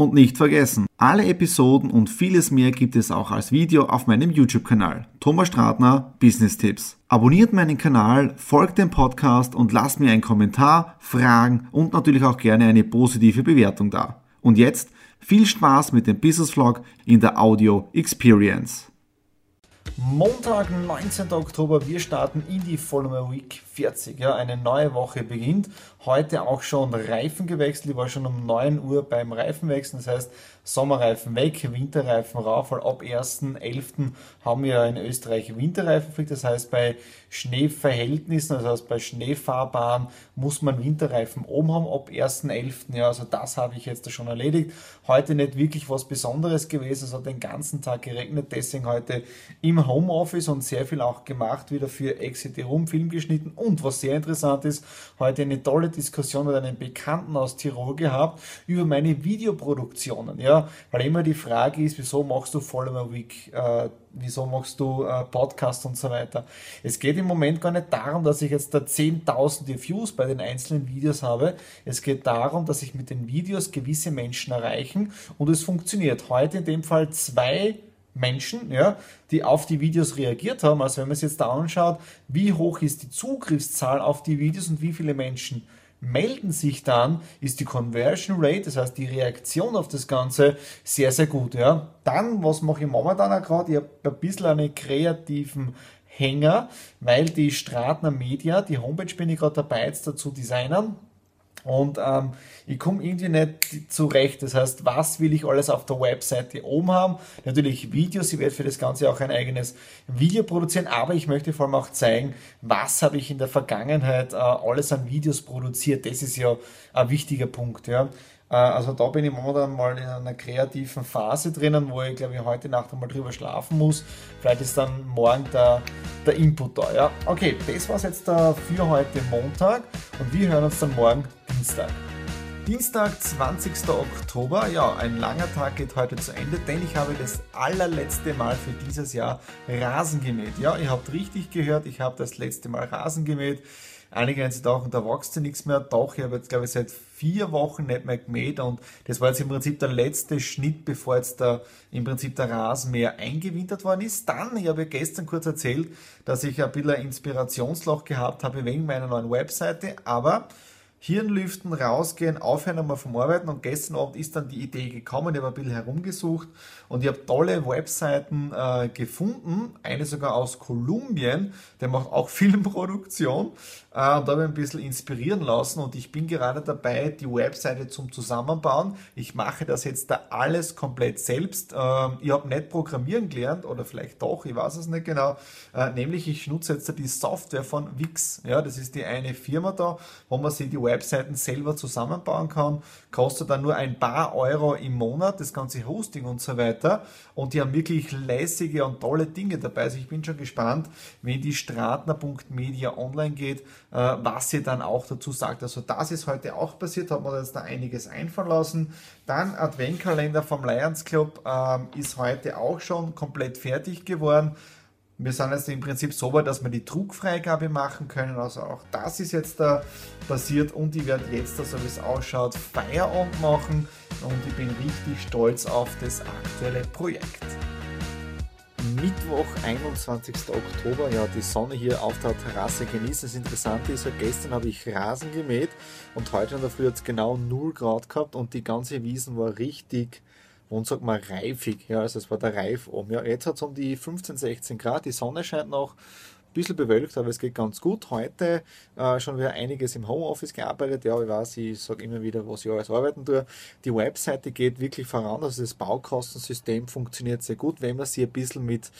Und nicht vergessen, alle Episoden und vieles mehr gibt es auch als Video auf meinem YouTube-Kanal. Thomas Stratner Business Tipps. Abonniert meinen Kanal, folgt dem Podcast und lasst mir einen Kommentar, Fragen und natürlich auch gerne eine positive Bewertung da. Und jetzt viel Spaß mit dem Business Vlog in der Audio Experience. Montag, 19. Oktober, wir starten in die Follower Week 40. Ja, eine neue Woche beginnt. Heute auch schon Reifen gewechselt. Ich war schon um 9 Uhr beim Reifenwechseln. Das heißt, Sommerreifen weg, Winterreifen rauf, weil ab 1.11. haben wir in Österreich Winterreifenpflicht. Das heißt, bei Schneeverhältnissen, also heißt bei Schneefahrbahn, muss man Winterreifen oben haben ab 1.11. Ja, also das habe ich jetzt schon erledigt. Heute nicht wirklich was Besonderes gewesen. Es hat den ganzen Tag geregnet, deswegen heute im Homeoffice und sehr viel auch gemacht, wieder für Exit Room Film geschnitten. Und was sehr interessant ist, heute eine tolle Diskussion mit einem Bekannten aus Tirol gehabt über meine Videoproduktionen. Ja, weil immer die Frage ist, wieso machst du Follower Week, äh, wieso machst du äh, Podcast und so weiter. Es geht im Moment gar nicht darum, dass ich jetzt da zehntausende Views bei den einzelnen Videos habe. Es geht darum, dass ich mit den Videos gewisse Menschen erreichen und es funktioniert. Heute in dem Fall zwei Menschen, ja, die auf die Videos reagiert haben. Also wenn man es jetzt da anschaut, wie hoch ist die Zugriffszahl auf die Videos und wie viele Menschen melden sich dann, ist die Conversion Rate, das heißt die Reaktion auf das Ganze, sehr, sehr gut. Ja. Dann, was mache ich momentan auch gerade? Ich habe ein bisschen einen kreativen Hänger, weil die Stratner Media, die Homepage bin ich gerade dabei, jetzt dazu designen. Und ähm, ich komme irgendwie nicht zurecht. Das heißt, was will ich alles auf der Webseite oben haben? Natürlich Videos. Ich werde für das Ganze auch ein eigenes Video produzieren, aber ich möchte vor allem auch zeigen, was habe ich in der Vergangenheit äh, alles an Videos produziert. Das ist ja ein wichtiger Punkt. Ja. Äh, also da bin ich momentan mal in einer kreativen Phase drinnen, wo ich glaube ich heute Nacht einmal drüber schlafen muss. Vielleicht ist dann morgen der, der Input da. Ja. Okay, das war es jetzt äh, für heute Montag und wir hören uns dann morgen Dienstag. Dienstag, 20. Oktober. Ja, ein langer Tag geht heute zu Ende, denn ich habe das allerletzte Mal für dieses Jahr Rasen gemäht. Ja, ihr habt richtig gehört, ich habe das letzte Mal Rasen gemäht. Einige auch, da wächst ja nichts mehr. Doch, ich habe jetzt, glaube ich, seit vier Wochen nicht mehr gemäht und das war jetzt im Prinzip der letzte Schnitt, bevor jetzt der, im Prinzip der Rasenmäher eingewintert worden ist. Dann, ich habe ja gestern kurz erzählt, dass ich ein bisschen ein Inspirationsloch gehabt habe wegen meiner neuen Webseite, aber Hirnlüften, rausgehen, aufhören einmal vom Arbeiten und gestern Abend ist dann die Idee gekommen, ich habe ein bisschen herumgesucht und ich habe tolle Webseiten äh, gefunden, eine sogar aus Kolumbien, der macht auch Filmproduktion äh, und da habe ich ein bisschen inspirieren lassen und ich bin gerade dabei, die Webseite zum Zusammenbauen. Ich mache das jetzt da alles komplett selbst. Äh, ich habe nicht programmieren gelernt oder vielleicht doch, ich weiß es nicht genau, äh, nämlich ich nutze jetzt die Software von Wix, ja, das ist die eine Firma da, wo man sich die Webseite Webseiten selber zusammenbauen kann. Kostet dann nur ein paar Euro im Monat, das ganze Hosting und so weiter. Und die haben wirklich lässige und tolle Dinge dabei. Also ich bin schon gespannt, wenn die Stratner.media online geht, äh, was sie dann auch dazu sagt. Also das ist heute auch passiert, hat man jetzt da einiges einfallen lassen. Dann Adventkalender vom Lions Club ähm, ist heute auch schon komplett fertig geworden. Wir sind jetzt im Prinzip so weit, dass wir die Druckfreigabe machen können. Also auch das ist jetzt da passiert und ich werde jetzt, so wie es ausschaut, Feierabend machen und ich bin richtig stolz auf das aktuelle Projekt. Mittwoch, 21. Oktober, ja, die Sonne hier auf der Terrasse genießen. Das Interessante ist ja, gestern habe ich Rasen gemäht und heute in der Früh hat es genau 0 Grad gehabt und die ganze Wiesen war richtig und sag mal reifig. Ja, also es war der Reif oben. Ja, jetzt hat es um die 15, 16 Grad, die Sonne scheint noch. Ein bisschen bewölkt, aber es geht ganz gut. Heute äh, schon wieder einiges im Homeoffice gearbeitet. Ja, ich weiß, ich sage immer wieder, was ich alles arbeiten tue. Die Webseite geht wirklich voran. Also das Baukostensystem funktioniert sehr gut, wenn man sie ein bisschen mit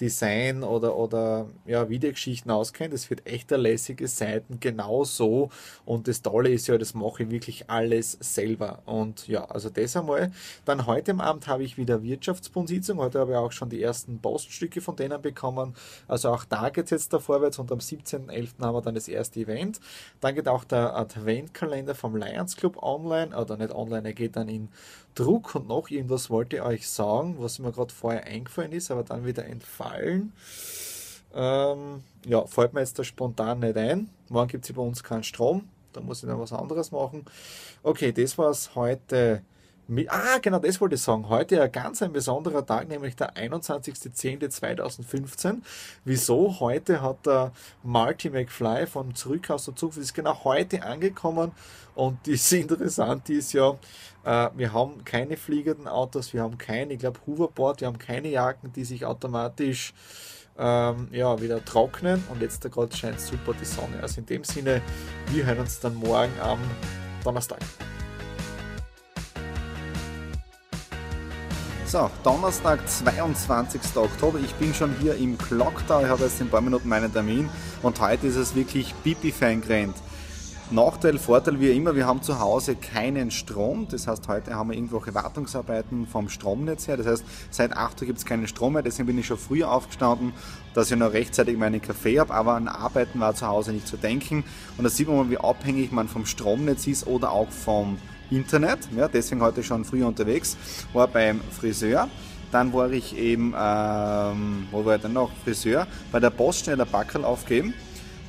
Design oder, oder ja, Videogeschichten auskennt. Es wird echt lässige Seiten, genau so. Und das Tolle ist ja, das mache ich wirklich alles selber. Und ja, also das einmal. Dann heute Abend habe ich wieder Wirtschaftsbundsitzung. Heute habe ich auch schon die ersten Poststücke von denen bekommen. Also auch da geht es jetzt da vorwärts und am 17.11. haben wir dann das erste Event. Dann geht auch der Adventkalender vom Lions Club online, oder nicht online, er geht dann in Druck und noch irgendwas wollte ich euch sagen, was mir gerade vorher eingefallen ist, aber dann wieder entfallen. Ähm, ja, fällt mir jetzt da spontan nicht ein. Morgen gibt es bei uns keinen Strom, da muss ich dann was anderes machen. Okay, das war es heute Ah, genau, das wollte ich sagen. Heute ein ganz ein besonderer Tag, nämlich der 21.10.2015. Wieso? Heute hat der Marty McFly von Zurück aus der Zukunft ist genau heute angekommen und das Interessante ist ja, äh, wir haben keine fliegenden Autos, wir haben keine, ich glaube, Hoverboard, wir haben keine Jacken, die sich automatisch ähm, ja, wieder trocknen und jetzt gerade scheint super die Sonne. Also in dem Sinne, wir hören uns dann morgen am Donnerstag. So, Donnerstag, 22. Oktober. Ich bin schon hier im Clocktower. Ich habe jetzt in ein paar Minuten meinen Termin und heute ist es wirklich pipi-fein Nachteil, Vorteil wie immer, wir haben zu Hause keinen Strom. Das heißt, heute haben wir irgendwelche Wartungsarbeiten vom Stromnetz her. Das heißt, seit 8 Uhr gibt es keinen Strom mehr. Deswegen bin ich schon früher aufgestanden, dass ich noch rechtzeitig meinen Kaffee habe. Aber an Arbeiten war zu Hause nicht zu denken. Und da sieht man mal, wie abhängig man vom Stromnetz ist oder auch vom Internet, ja, deswegen heute schon früher unterwegs, war beim Friseur. Dann war ich eben, ähm, wo war ich denn noch? Friseur, bei der Post schnell der Backel aufgeben.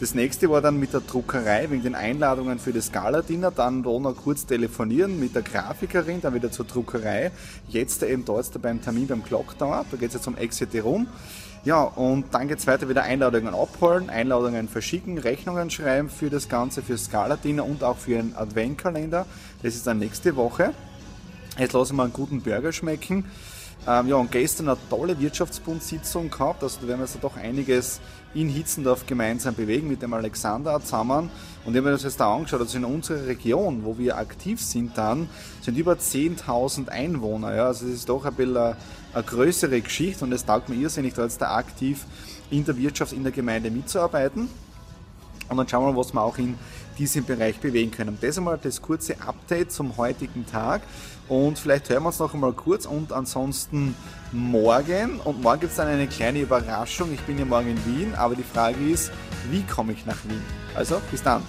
Das nächste war dann mit der Druckerei wegen den Einladungen für das Gala-Dinner. Dann noch kurz telefonieren mit der Grafikerin, dann wieder zur Druckerei. Jetzt eben dort beim Termin beim Clocktower. Da geht es jetzt um Exit Room. Ja, und dann geht es weiter wieder Einladungen abholen, Einladungen verschicken, Rechnungen schreiben für das Ganze, für Scala-Dinner und auch für einen Adventkalender. Das ist dann nächste Woche. Jetzt lassen wir einen guten Burger schmecken. Ähm, ja, und gestern eine tolle Wirtschaftsbundsitzung gehabt. Also da werden wir uns doch einiges in Hitzendorf gemeinsam bewegen mit dem Alexander zusammen. Und wenn man das jetzt da angeschaut, also in unserer Region, wo wir aktiv sind dann, sind über 10.000 Einwohner. Ja, also das ist doch ein bisschen eine, eine größere Geschichte und es taugt mir irrsinnig, da jetzt da aktiv in der Wirtschaft, in der Gemeinde mitzuarbeiten. Und dann schauen wir mal, was wir auch in diesem Bereich bewegen können. Das einmal das kurze Update zum heutigen Tag. Und vielleicht hören wir uns noch einmal kurz und ansonsten morgen. Und morgen gibt es dann eine kleine Überraschung. Ich bin ja morgen in Wien, aber die Frage ist, wie komme ich nach Wien? Also, bis dann.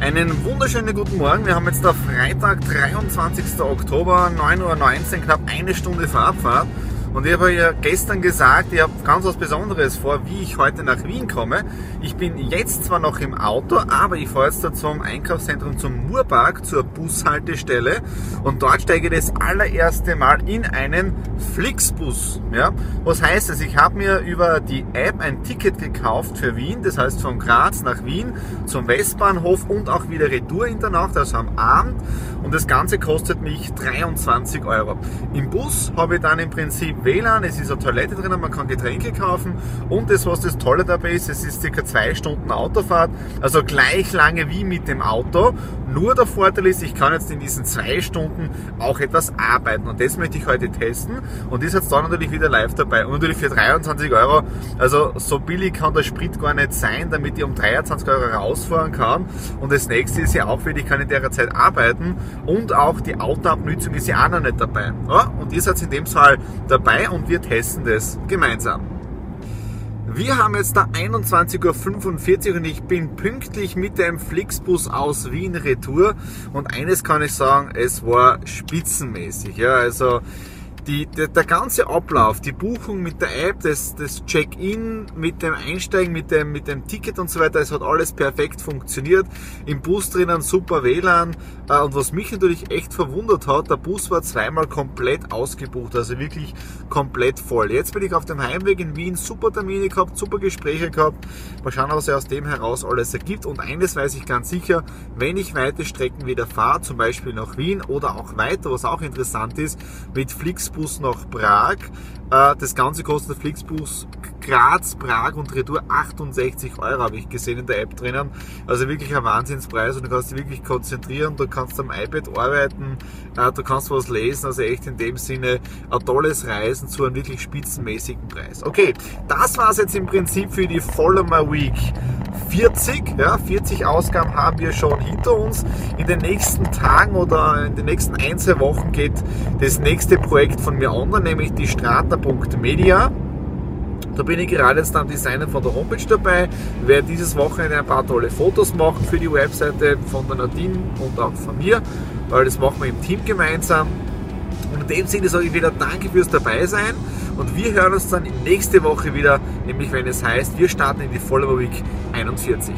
Einen wunderschönen guten Morgen. Wir haben jetzt da Freitag, 23. Oktober, 9.19 Uhr, knapp eine Stunde Fahrrad. Und ich habe ja gestern gesagt, ich habe ganz was Besonderes vor, wie ich heute nach Wien komme. Ich bin jetzt zwar noch im Auto, aber ich fahre jetzt da zum Einkaufszentrum zum Murpark, zur Bushaltestelle. Und dort steige ich das allererste Mal in einen Flixbus. Ja? Was heißt das? Ich habe mir über die App ein Ticket gekauft für Wien, das heißt von Graz nach Wien zum Westbahnhof und auch wieder Retour in der Nacht, also am Abend. Und das Ganze kostet mich 23 Euro. Im Bus habe ich dann im Prinzip WLAN, es ist eine Toilette drinnen, man kann Getränke kaufen und das, was das Tolle dabei ist, es ist circa zwei Stunden Autofahrt, also gleich lange wie mit dem Auto. Nur der Vorteil ist, ich kann jetzt in diesen zwei Stunden auch etwas arbeiten und das möchte ich heute testen und das jetzt da natürlich wieder live dabei und natürlich für 23 Euro, also so billig kann der Sprit gar nicht sein, damit ich um 23 Euro rausfahren kann und das nächste ist ja auch, ich kann in der Zeit arbeiten und auch die Autoabnützung ist ja auch noch nicht dabei. Ja? Und ihr seid in dem Fall dabei dabei und wir testen das gemeinsam. Wir haben jetzt da 21.45 Uhr und ich bin pünktlich mit dem Flixbus aus Wien retour. Und eines kann ich sagen, es war spitzenmäßig. Ja, also die, der, der, ganze Ablauf, die Buchung mit der App, das, das Check-in mit dem Einsteigen, mit dem, mit dem Ticket und so weiter, es hat alles perfekt funktioniert. Im Bus drinnen super WLAN. Äh, und was mich natürlich echt verwundert hat, der Bus war zweimal komplett ausgebucht, also wirklich komplett voll. Jetzt bin ich auf dem Heimweg in Wien, super Termine gehabt, super Gespräche gehabt. Mal schauen, was sich aus dem heraus alles ergibt. Und eines weiß ich ganz sicher, wenn ich weite Strecken wieder fahre, zum Beispiel nach Wien oder auch weiter, was auch interessant ist, mit Flixbus Flixbus nach Prag. Äh, das Ganze kostet der Flixbus Graz, Prag und Retour 68 Euro habe ich gesehen in der App drinnen. Also wirklich ein Wahnsinnspreis und du kannst dich wirklich konzentrieren, du kannst am iPad arbeiten, äh, du kannst was lesen, also echt in dem Sinne ein tolles Reisen zu einem wirklich spitzenmäßigen Preis. Okay, das war es jetzt im Prinzip für die Follow My Week 40. Ja, 40 Ausgaben haben wir schon hinter uns. In den nächsten Tagen oder in den nächsten ein, zwei Wochen geht das nächste Projekt von mir online, nämlich die strata.media. Da bin ich gerade jetzt am Designen von der Homepage dabei, werde dieses Wochenende ein paar tolle Fotos machen für die Webseite von der Nadine und auch von mir, weil das machen wir im Team gemeinsam. Und in dem Sinne sage ich wieder Danke fürs Dabeisein und wir hören uns dann nächste Woche wieder, nämlich wenn es heißt, wir starten in die Follower Week 41.